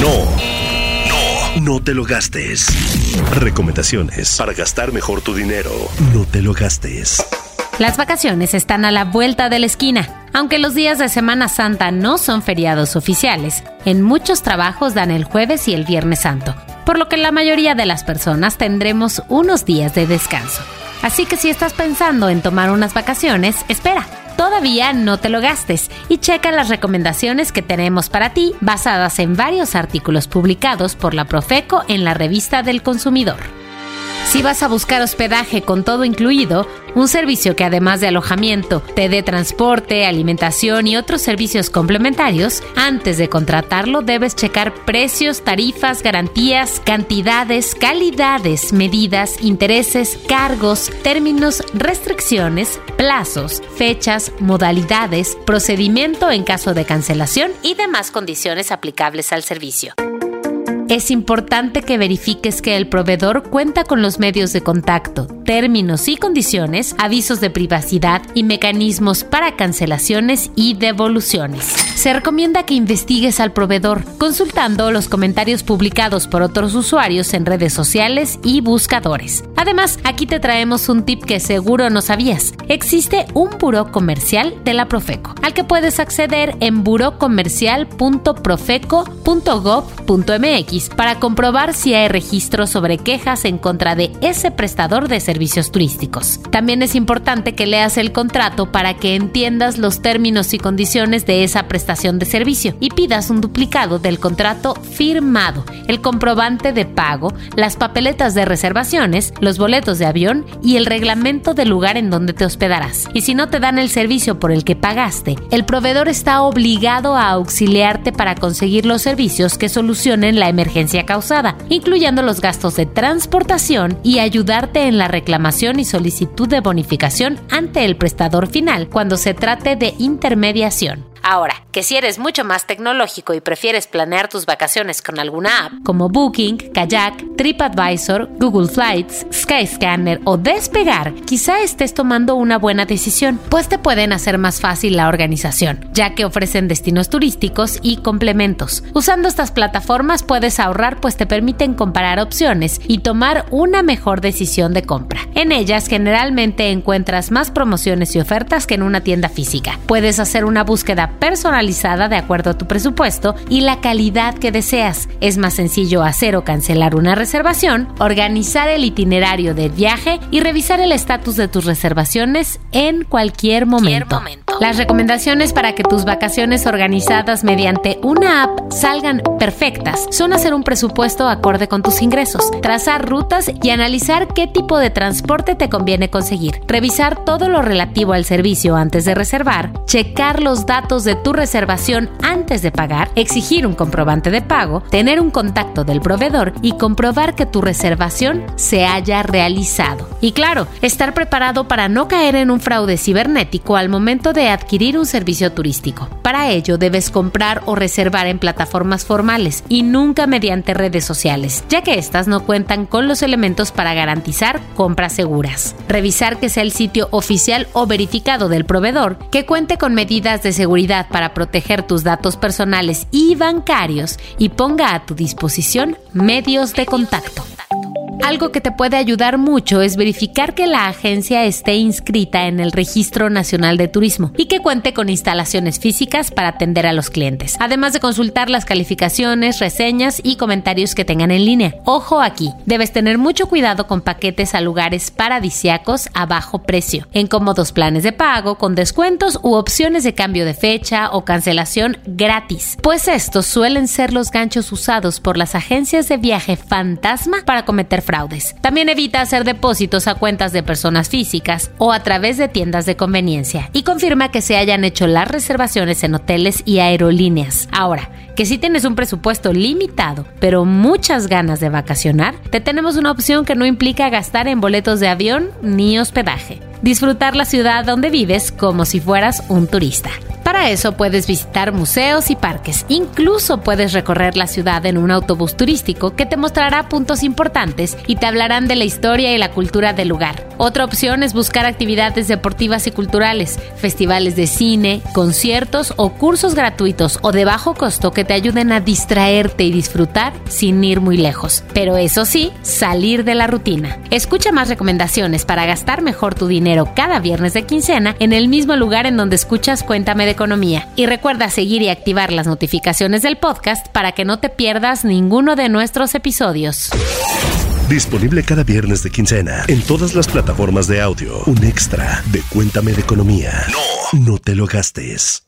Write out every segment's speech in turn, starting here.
No, no, no te lo gastes. Recomendaciones para gastar mejor tu dinero. No te lo gastes. Las vacaciones están a la vuelta de la esquina. Aunque los días de Semana Santa no son feriados oficiales, en muchos trabajos dan el jueves y el viernes santo, por lo que la mayoría de las personas tendremos unos días de descanso. Así que si estás pensando en tomar unas vacaciones, espera. Todavía no te lo gastes y checa las recomendaciones que tenemos para ti basadas en varios artículos publicados por la Profeco en la revista del consumidor. Si vas a buscar hospedaje con todo incluido, un servicio que además de alojamiento te dé transporte, alimentación y otros servicios complementarios, antes de contratarlo debes checar precios, tarifas, garantías, cantidades, calidades, medidas, intereses, cargos, términos, restricciones, plazos, fechas, modalidades, procedimiento en caso de cancelación y demás condiciones aplicables al servicio es importante que verifiques que el proveedor cuenta con los medios de contacto, términos y condiciones, avisos de privacidad y mecanismos para cancelaciones y devoluciones. Se recomienda que investigues al proveedor consultando los comentarios publicados por otros usuarios en redes sociales y buscadores. Además, aquí te traemos un tip que seguro no sabías. Existe un buró comercial de la Profeco, al que puedes acceder en burocomercial.profeco.gov.mx para comprobar si hay registros sobre quejas en contra de ese prestador de servicios turísticos. También es importante que leas el contrato para que entiendas los términos y condiciones de esa prestación de servicio y pidas un duplicado del contrato firmado, el comprobante de pago, las papeletas de reservaciones, los boletos de avión y el reglamento del lugar en donde te hospedarás. Y si no te dan el servicio por el que pagaste, el proveedor está obligado a auxiliarte para conseguir los servicios que solucionen la emergencia causada, incluyendo los gastos de transportación y ayudarte en la reclamación y solicitud de bonificación ante el prestador final cuando se trate de intermediación. Ahora, que si eres mucho más tecnológico y prefieres planear tus vacaciones con alguna app como Booking, Kayak, TripAdvisor, Google Flights, Skyscanner o Despegar, quizá estés tomando una buena decisión, pues te pueden hacer más fácil la organización, ya que ofrecen destinos turísticos y complementos. Usando estas plataformas puedes ahorrar pues te permiten comparar opciones y tomar una mejor decisión de compra. En ellas generalmente encuentras más promociones y ofertas que en una tienda física. Puedes hacer una búsqueda personalizada de acuerdo a tu presupuesto y la calidad que deseas. Es más sencillo hacer o cancelar una reservación, organizar el itinerario del viaje y revisar el estatus de tus reservaciones en cualquier momento. Las recomendaciones para que tus vacaciones organizadas mediante una app salgan perfectas son hacer un presupuesto acorde con tus ingresos, trazar rutas y analizar qué tipo de transporte te conviene conseguir, revisar todo lo relativo al servicio antes de reservar, checar los datos de tu reservación antes de pagar, exigir un comprobante de pago, tener un contacto del proveedor y comprobar que tu reservación se haya realizado. Y claro, estar preparado para no caer en un fraude cibernético al momento de adquirir un servicio turístico. Para ello debes comprar o reservar en plataformas formales y nunca mediante redes sociales, ya que estas no cuentan con los elementos para garantizar compras seguras. Revisar que sea el sitio oficial o verificado del proveedor, que cuente con medidas de seguridad para proteger tus datos personales y bancarios y ponga a tu disposición medios de contacto. Algo que te puede ayudar mucho es verificar que la agencia esté inscrita en el Registro Nacional de Turismo y que cuente con instalaciones físicas para atender a los clientes, además de consultar las calificaciones, reseñas y comentarios que tengan en línea. Ojo aquí, debes tener mucho cuidado con paquetes a lugares paradisiacos a bajo precio, en cómodos planes de pago, con descuentos u opciones de cambio de fecha o cancelación gratis, pues estos suelen ser los ganchos usados por las agencias de viaje fantasma para cometer fraudes. También evita hacer depósitos a cuentas de personas físicas o a través de tiendas de conveniencia y confirma que se hayan hecho las reservaciones en hoteles y aerolíneas. Ahora, que si tienes un presupuesto limitado, pero muchas ganas de vacacionar, te tenemos una opción que no implica gastar en boletos de avión ni hospedaje. Disfrutar la ciudad donde vives como si fueras un turista. Para eso puedes visitar museos y parques. Incluso puedes recorrer la ciudad en un autobús turístico que te mostrará puntos importantes y te hablarán de la historia y la cultura del lugar. Otra opción es buscar actividades deportivas y culturales, festivales de cine, conciertos o cursos gratuitos o de bajo costo que te ayuden a distraerte y disfrutar sin ir muy lejos. Pero eso sí, salir de la rutina. Escucha más recomendaciones para gastar mejor tu dinero cada viernes de quincena en el mismo lugar en donde escuchas Cuéntame de Economía. Y recuerda seguir y activar las notificaciones del podcast para que no te pierdas ninguno de nuestros episodios. Disponible cada viernes de quincena en todas las plataformas de audio. Un extra de Cuéntame de Economía. No, no te lo gastes.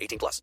18 plus.